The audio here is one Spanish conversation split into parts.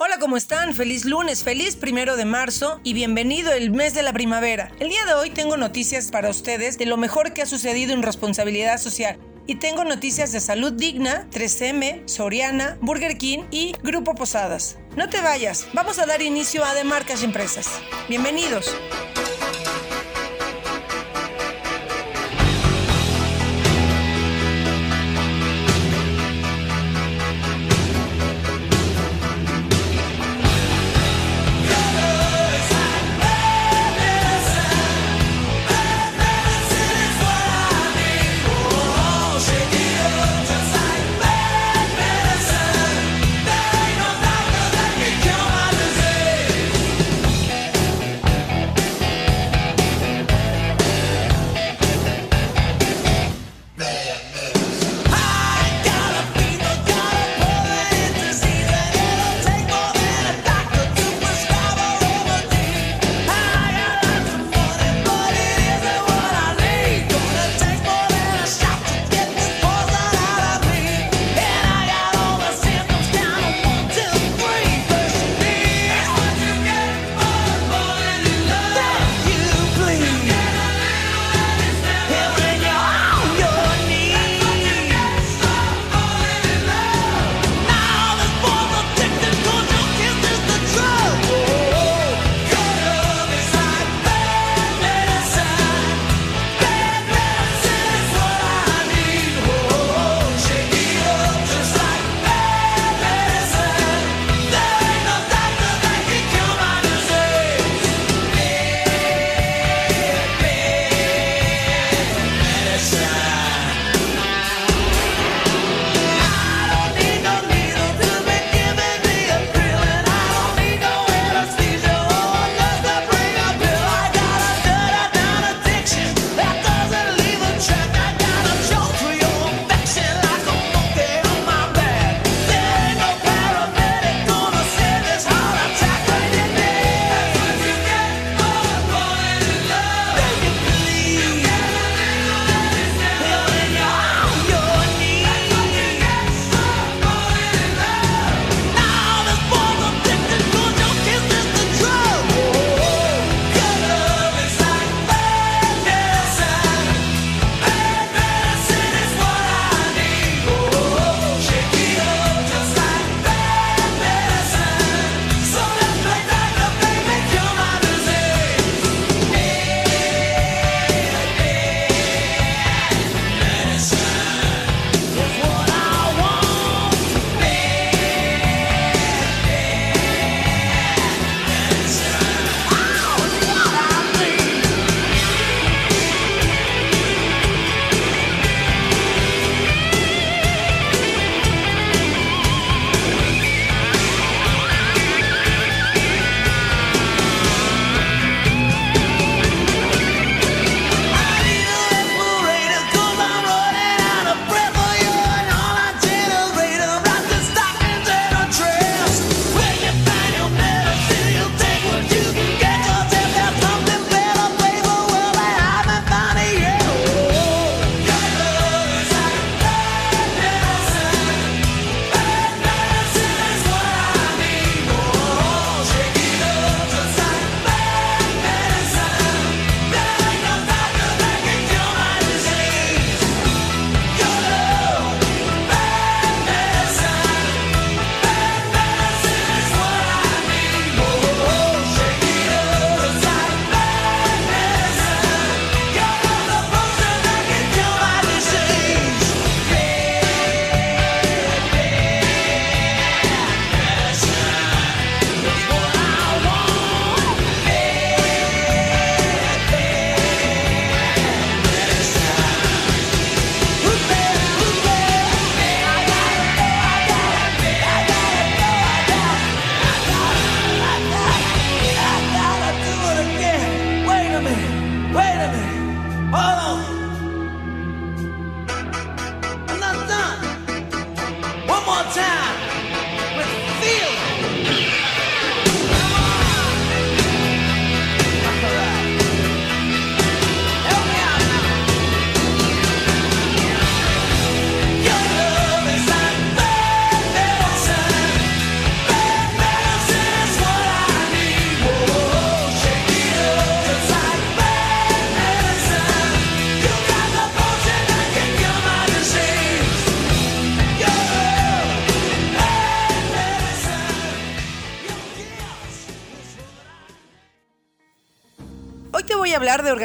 Hola, ¿cómo están? Feliz lunes, feliz primero de marzo y bienvenido el mes de la primavera. El día de hoy tengo noticias para ustedes de lo mejor que ha sucedido en responsabilidad social. Y tengo noticias de salud digna, 3M, Soriana, Burger King y Grupo Posadas. No te vayas, vamos a dar inicio a De Marcas y Empresas. Bienvenidos.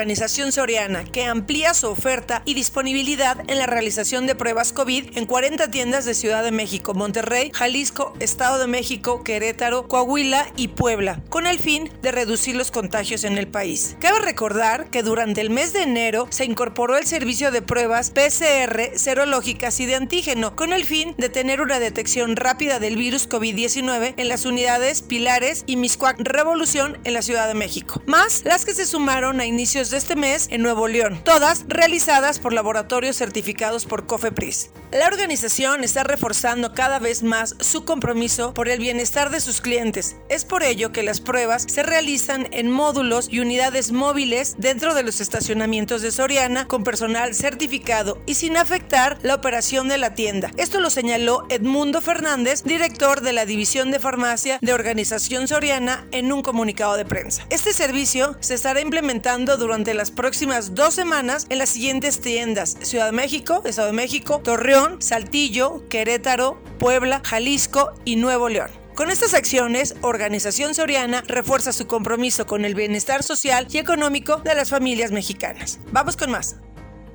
Organización Soriana, que amplía su oferta y disponibilidad en la realización de pruebas COVID en 40 tiendas de Ciudad de México, Monterrey, Jalisco, Estado de México, Querétaro, Coahuila y Puebla, con el fin de reducir los contagios en el país. Cabe recordar que durante el mes de enero se incorporó el servicio de pruebas PCR serológicas y de antígeno, con el fin de tener una detección rápida del virus COVID-19 en las unidades Pilares y Miscuac Revolución en la Ciudad de México, más las que se sumaron a inicios de este mes en Nuevo León, todas realizadas por laboratorios certificados por COFEPRIS. La organización está reforzando cada vez más su compromiso por el bienestar de sus clientes. Es por ello que las pruebas se realizan en módulos y unidades móviles dentro de los estacionamientos de Soriana con personal certificado y sin afectar la operación de la tienda. Esto lo señaló Edmundo Fernández, director de la División de Farmacia de Organización Soriana, en un comunicado de prensa. Este servicio se estará implementando durante las próximas dos semanas en las siguientes tiendas: Ciudad de México, Estado de México, Torreón, Saltillo, Querétaro, Puebla, Jalisco y Nuevo León. Con estas acciones, Organización Soriana refuerza su compromiso con el bienestar social y económico de las familias mexicanas. Vamos con más.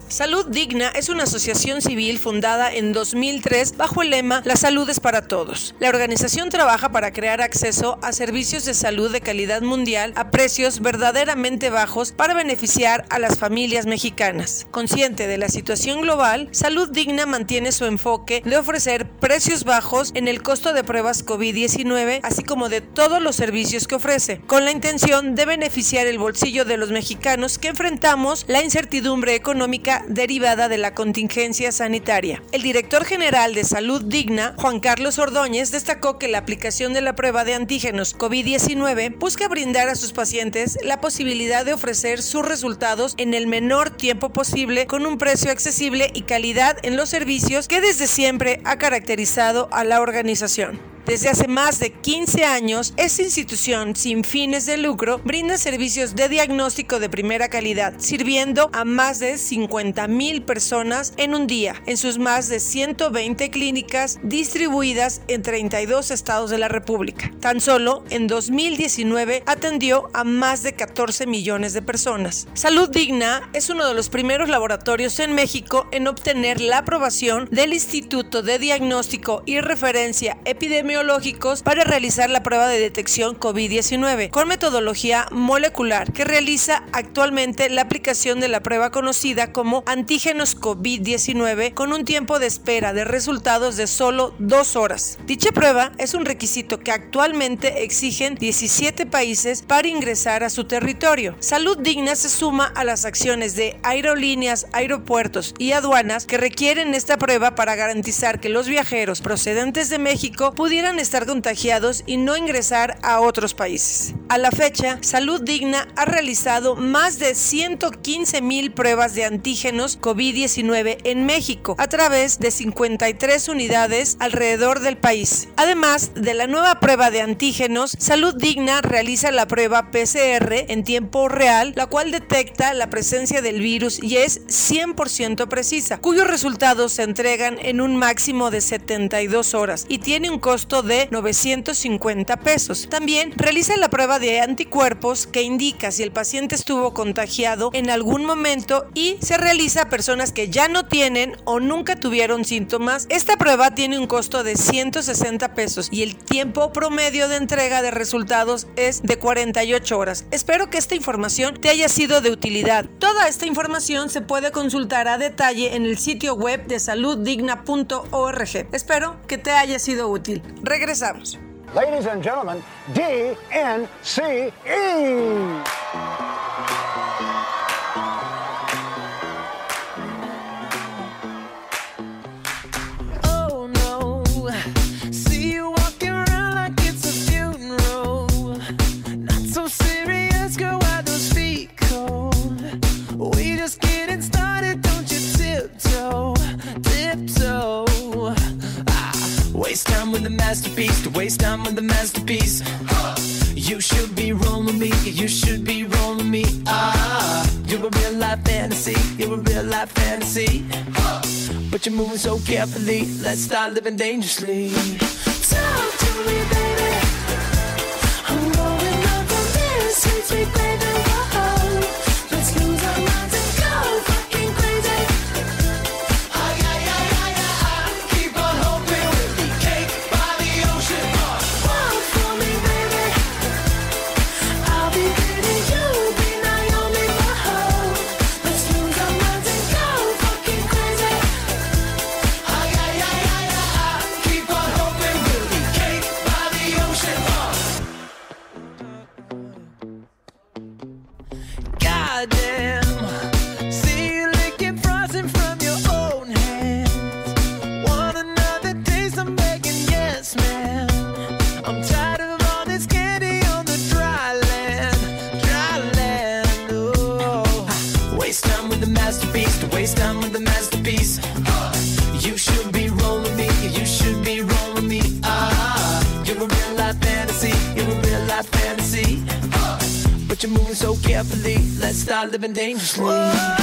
Salud Digna es una asociación civil fundada en 2003 bajo el lema La salud es para todos. La organización trabaja para crear acceso a servicios de salud de calidad mundial a precios verdaderamente bajos para beneficiar a las familias mexicanas. Consciente de la situación global, Salud Digna mantiene su enfoque de ofrecer precios bajos en el costo de pruebas COVID-19, así como de todos los servicios que ofrece, con la intención de beneficiar el bolsillo de los mexicanos que enfrentamos la incertidumbre económica derivada de la contingencia sanitaria. El director general de Salud Digna, Juan Carlos Ordóñez, destacó que la aplicación de la prueba de antígenos COVID-19 busca brindar a sus pacientes la posibilidad de ofrecer sus resultados en el menor tiempo posible con un precio accesible y calidad en los servicios que desde siempre ha caracterizado a la organización. Desde hace más de 15 años, esta institución sin fines de lucro brinda servicios de diagnóstico de primera calidad, sirviendo a más de 50 mil personas en un día, en sus más de 120 clínicas distribuidas en 32 estados de la República. Tan solo en 2019 atendió a más de 14 millones de personas. Salud Digna es uno de los primeros laboratorios en México en obtener la aprobación del Instituto de Diagnóstico y Referencia Epidemiológica para realizar la prueba de detección COVID-19 con metodología molecular que realiza actualmente la aplicación de la prueba conocida como antígenos COVID-19 con un tiempo de espera de resultados de solo dos horas. Dicha prueba es un requisito que actualmente exigen 17 países para ingresar a su territorio. Salud Digna se suma a las acciones de aerolíneas, aeropuertos y aduanas que requieren esta prueba para garantizar que los viajeros procedentes de México pudieran estar contagiados y no ingresar a otros países. A la fecha, Salud Digna ha realizado más de 115 mil pruebas de antígenos COVID-19 en México a través de 53 unidades alrededor del país. Además de la nueva prueba de antígenos, Salud Digna realiza la prueba PCR en tiempo real, la cual detecta la presencia del virus y es 100% precisa, cuyos resultados se entregan en un máximo de 72 horas y tiene un de 950 pesos. También realiza la prueba de anticuerpos que indica si el paciente estuvo contagiado en algún momento y se realiza a personas que ya no tienen o nunca tuvieron síntomas. Esta prueba tiene un costo de 160 pesos y el tiempo promedio de entrega de resultados es de 48 horas. Espero que esta información te haya sido de utilidad. Toda esta información se puede consultar a detalle en el sitio web de saluddigna.org. Espero que te haya sido útil. Regresamos. Ladies and gentlemen, DNCE. With the masterpiece. To waste time with the masterpiece. You should be rolling me, you should be rolling me. Ah, you're a real life fantasy, you're a real life fantasy. But you're moving so carefully, let's start living dangerously. Talk to me, baby. I'm going up on this sweet, sweet baby. Living dangerously. Talk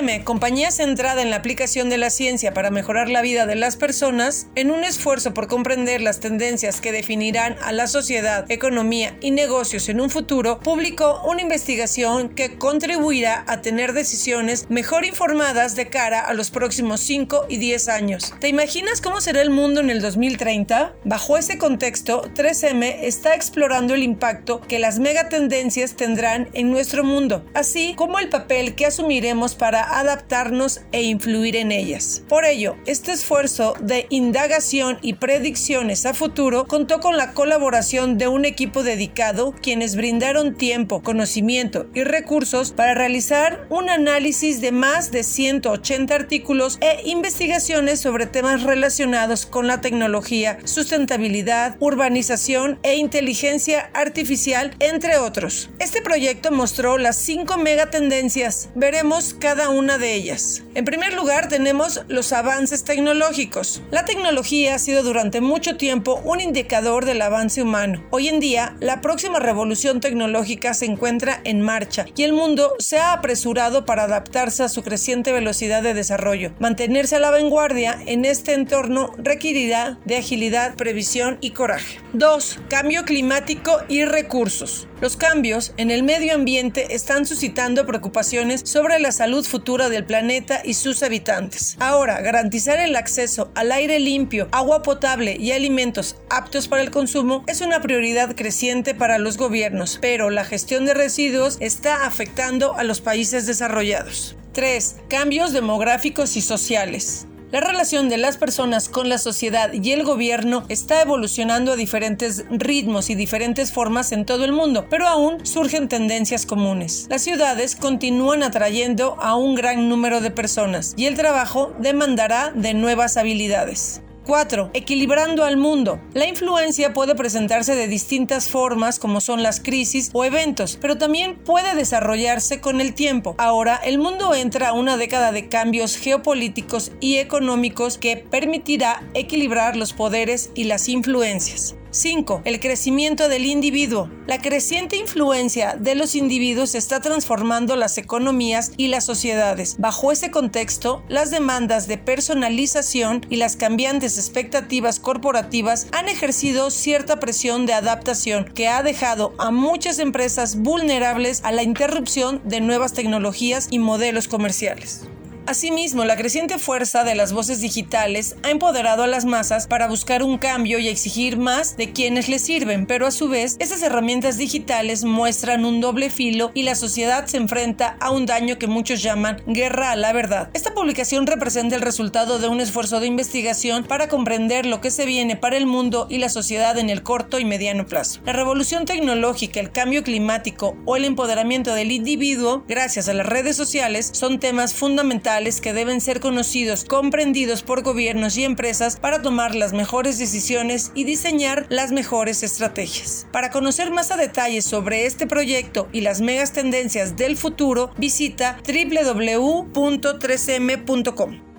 3M, compañía centrada en la aplicación de la ciencia para mejorar la vida de las personas, en un esfuerzo por comprender las tendencias que definirán a la sociedad, economía y negocios en un futuro, publicó una investigación que contribuirá a tener decisiones mejor informadas de cara a los próximos 5 y 10 años. ¿Te imaginas cómo será el mundo en el 2030? Bajo ese contexto, 3M está explorando el impacto que las megatendencias tendrán en nuestro mundo, así como el papel que asumiremos para adaptarnos e influir en ellas. Por ello, este esfuerzo de indagación y predicciones a futuro contó con la colaboración de un equipo dedicado quienes brindaron tiempo, conocimiento y recursos para realizar un análisis de más de 180 artículos e investigaciones sobre temas relacionados con la tecnología, sustentabilidad, urbanización e inteligencia artificial, entre otros. Este proyecto mostró las cinco megatendencias. Veremos cada una de ellas. En primer lugar, tenemos los avances tecnológicos. La tecnología ha sido durante mucho tiempo un indicador del avance humano. Hoy en día, la próxima revolución tecnológica se encuentra en marcha y el mundo se ha apresurado para adaptarse a su creciente velocidad de desarrollo. Mantenerse a la vanguardia en este entorno requerirá de agilidad, previsión y coraje. 2. Cambio climático y recursos. Los cambios en el medio ambiente están suscitando preocupaciones sobre la salud futura del planeta y sus habitantes. Ahora, garantizar el acceso al aire limpio, agua potable y alimentos aptos para el consumo es una prioridad creciente para los gobiernos, pero la gestión de residuos está afectando a los países desarrollados. 3. Cambios demográficos y sociales. La relación de las personas con la sociedad y el gobierno está evolucionando a diferentes ritmos y diferentes formas en todo el mundo, pero aún surgen tendencias comunes. Las ciudades continúan atrayendo a un gran número de personas y el trabajo demandará de nuevas habilidades. 4. Equilibrando al mundo. La influencia puede presentarse de distintas formas como son las crisis o eventos, pero también puede desarrollarse con el tiempo. Ahora, el mundo entra a una década de cambios geopolíticos y económicos que permitirá equilibrar los poderes y las influencias. 5. El crecimiento del individuo. La creciente influencia de los individuos está transformando las economías y las sociedades. Bajo ese contexto, las demandas de personalización y las cambiantes expectativas corporativas han ejercido cierta presión de adaptación que ha dejado a muchas empresas vulnerables a la interrupción de nuevas tecnologías y modelos comerciales. Asimismo, la creciente fuerza de las voces digitales ha empoderado a las masas para buscar un cambio y exigir más de quienes les sirven, pero a su vez, esas herramientas digitales muestran un doble filo y la sociedad se enfrenta a un daño que muchos llaman guerra a la verdad. Esta publicación representa el resultado de un esfuerzo de investigación para comprender lo que se viene para el mundo y la sociedad en el corto y mediano plazo. La revolución tecnológica, el cambio climático o el empoderamiento del individuo gracias a las redes sociales son temas fundamentales que deben ser conocidos, comprendidos por gobiernos y empresas para tomar las mejores decisiones y diseñar las mejores estrategias. Para conocer más a detalle sobre este proyecto y las megas tendencias del futuro, visita www.3m.com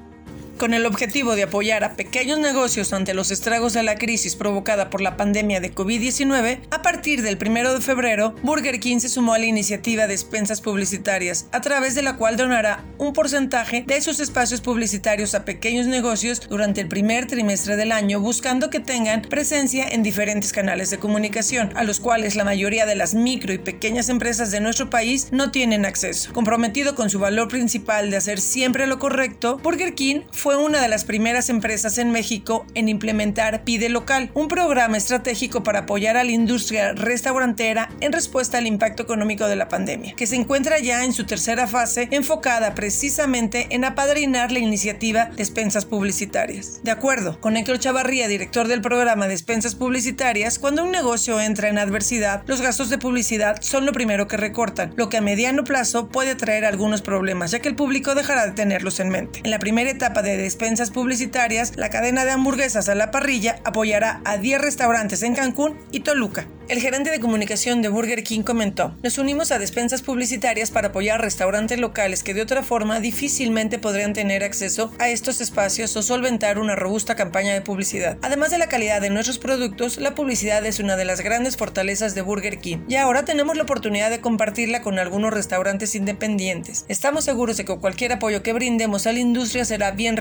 con el objetivo de apoyar a pequeños negocios ante los estragos de la crisis provocada por la pandemia de COVID-19, a partir del 1 de febrero, Burger King se sumó a la iniciativa Despensas Publicitarias, a través de la cual donará un porcentaje de sus espacios publicitarios a pequeños negocios durante el primer trimestre del año, buscando que tengan presencia en diferentes canales de comunicación, a los cuales la mayoría de las micro y pequeñas empresas de nuestro país no tienen acceso. Comprometido con su valor principal de hacer siempre lo correcto, Burger King fue fue una de las primeras empresas en México en implementar Pide Local, un programa estratégico para apoyar a la industria restaurantera en respuesta al impacto económico de la pandemia, que se encuentra ya en su tercera fase enfocada precisamente en apadrinar la iniciativa Despensas Publicitarias. De acuerdo con Héctor Chavarría, director del programa Despensas Publicitarias, cuando un negocio entra en adversidad, los gastos de publicidad son lo primero que recortan, lo que a mediano plazo puede traer algunos problemas, ya que el público dejará de tenerlos en mente. En la primera etapa de despensas publicitarias, la cadena de hamburguesas a la parrilla apoyará a 10 restaurantes en Cancún y Toluca. El gerente de comunicación de Burger King comentó, nos unimos a despensas publicitarias para apoyar restaurantes locales que de otra forma difícilmente podrían tener acceso a estos espacios o solventar una robusta campaña de publicidad. Además de la calidad de nuestros productos, la publicidad es una de las grandes fortalezas de Burger King y ahora tenemos la oportunidad de compartirla con algunos restaurantes independientes. Estamos seguros de que cualquier apoyo que brindemos a la industria será bien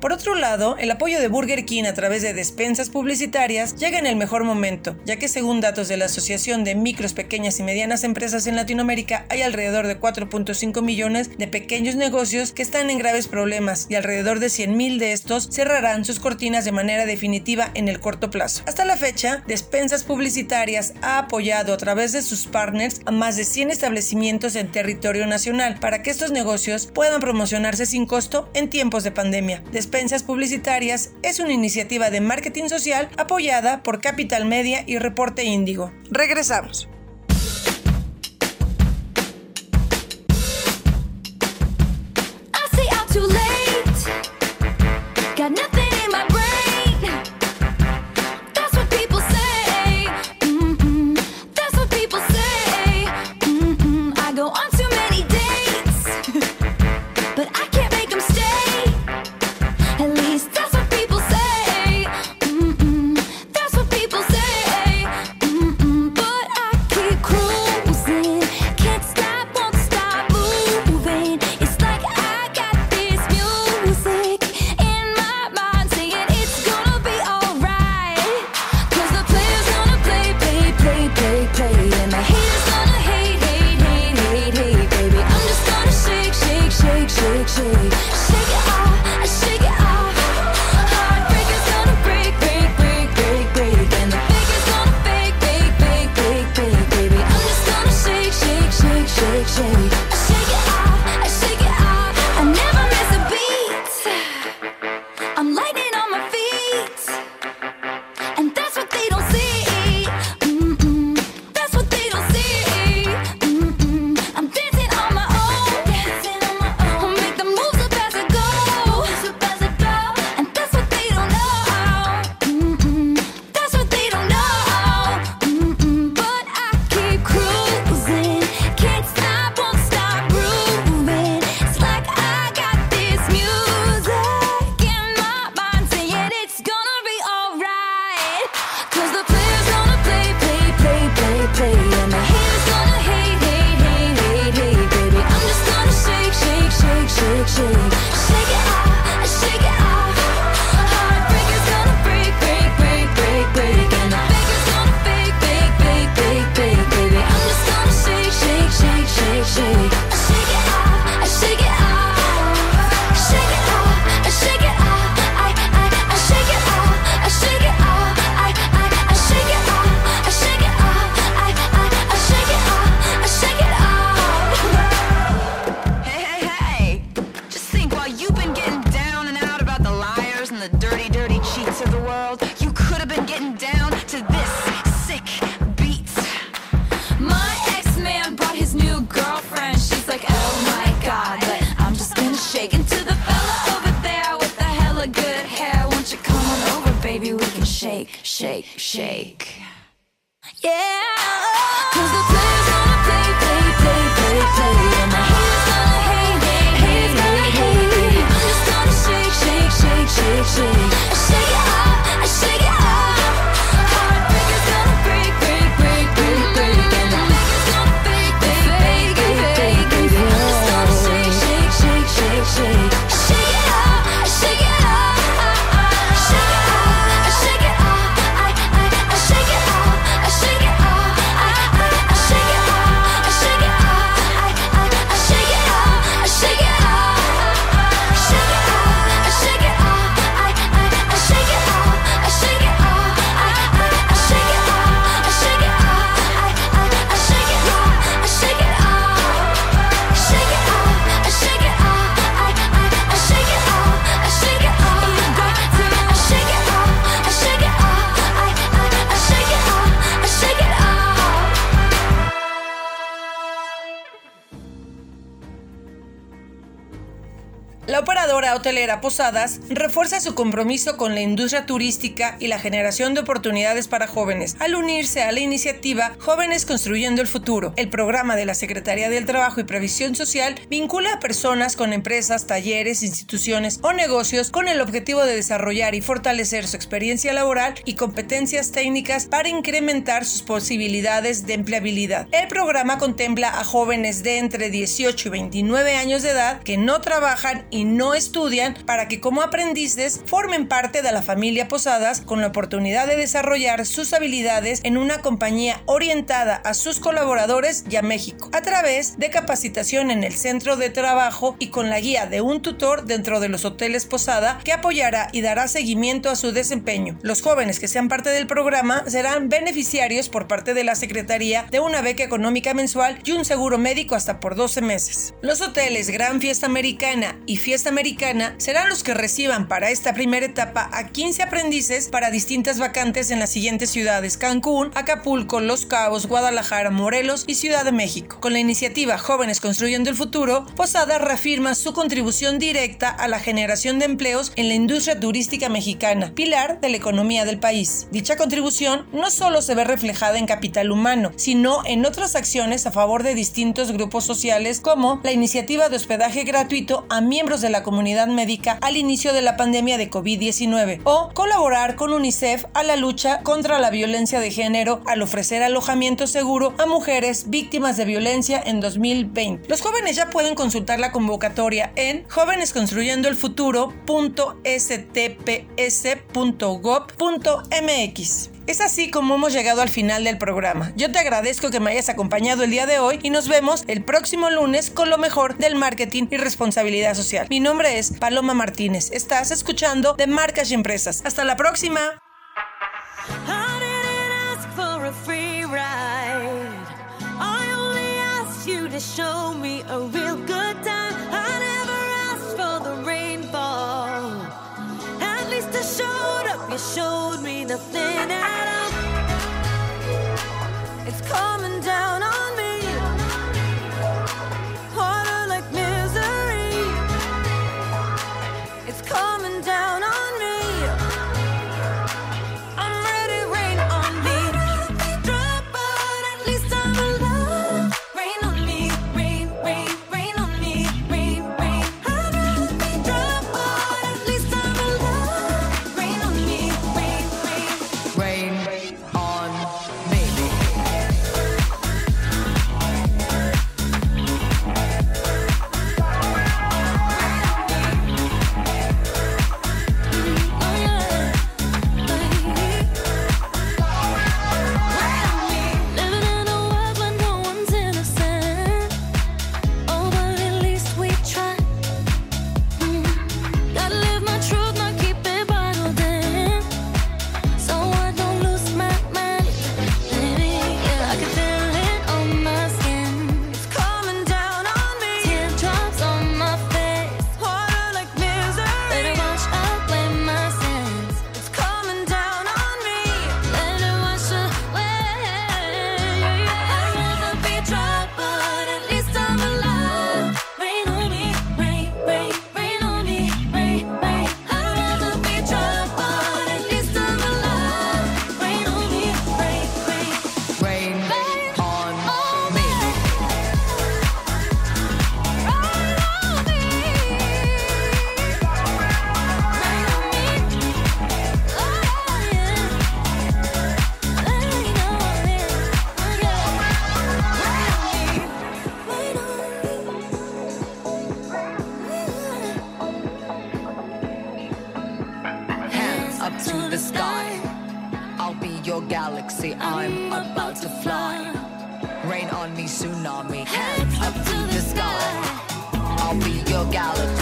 Por otro lado, el apoyo de Burger King a través de despensas publicitarias llega en el mejor momento, ya que según datos de la Asociación de Micros, Pequeñas y Medianas Empresas en Latinoamérica hay alrededor de 4.5 millones de pequeños negocios que están en graves problemas y alrededor de 100.000 de estos cerrarán sus cortinas de manera definitiva en el corto plazo. Hasta la fecha, Despensas Publicitarias ha apoyado a través de sus partners a más de 100 establecimientos en territorio nacional para que estos negocios puedan promocionarse sin costo en tiempos de pandemia. Despensas Publicitarias es una iniciativa de marketing social apoyada por Capital Media y Reporte Índigo. Regresamos. La operadora hotelera Posadas refuerza su compromiso con la industria turística y la generación de oportunidades para jóvenes al unirse a la iniciativa Jóvenes Construyendo el Futuro. El programa de la Secretaría del Trabajo y Previsión Social vincula a personas con empresas, talleres, instituciones o negocios con el objetivo de desarrollar y fortalecer su experiencia laboral y competencias técnicas para incrementar sus posibilidades de empleabilidad. El programa contempla a jóvenes de entre 18 y 29 años de edad que no trabajan y no estudian para que como aprendices formen parte de la familia Posadas con la oportunidad de desarrollar sus habilidades en una compañía orientada a sus colaboradores y a México a través de capacitación en el centro de trabajo y con la guía de un tutor dentro de los hoteles Posada que apoyará y dará seguimiento a su desempeño. Los jóvenes que sean parte del programa serán beneficiarios por parte de la Secretaría de una beca económica mensual y un seguro médico hasta por 12 meses. Los hoteles Gran Fiesta Americana y Fiesta Americana serán los que reciban para esta primera etapa a 15 aprendices para distintas vacantes en las siguientes ciudades: Cancún, Acapulco, Los Cabos, Guadalajara, Morelos y Ciudad de México. Con la iniciativa Jóvenes Construyendo el Futuro, Posada reafirma su contribución directa a la generación de empleos en la industria turística mexicana, pilar de la economía del país. Dicha contribución no solo se ve reflejada en capital humano, sino en otras acciones a favor de distintos grupos sociales como la iniciativa de hospedaje gratuito a miembros de la comunidad médica al inicio de la pandemia de COVID-19 o colaborar con UNICEF a la lucha contra la violencia de género al ofrecer alojamiento seguro a mujeres víctimas de violencia en 2020. Los jóvenes ya pueden consultar la convocatoria en jóvenesconstruyendoelfuturo.stps.gov.mx. Es así como hemos llegado al final del programa. Yo te agradezco que me hayas acompañado el día de hoy y nos vemos el próximo lunes con lo mejor del marketing y responsabilidad social. Mi nombre es Paloma Martínez. Estás escuchando de Marcas y Empresas. Hasta la próxima. Show You showed me nothing at all. It's coming down I'll be your galaxy.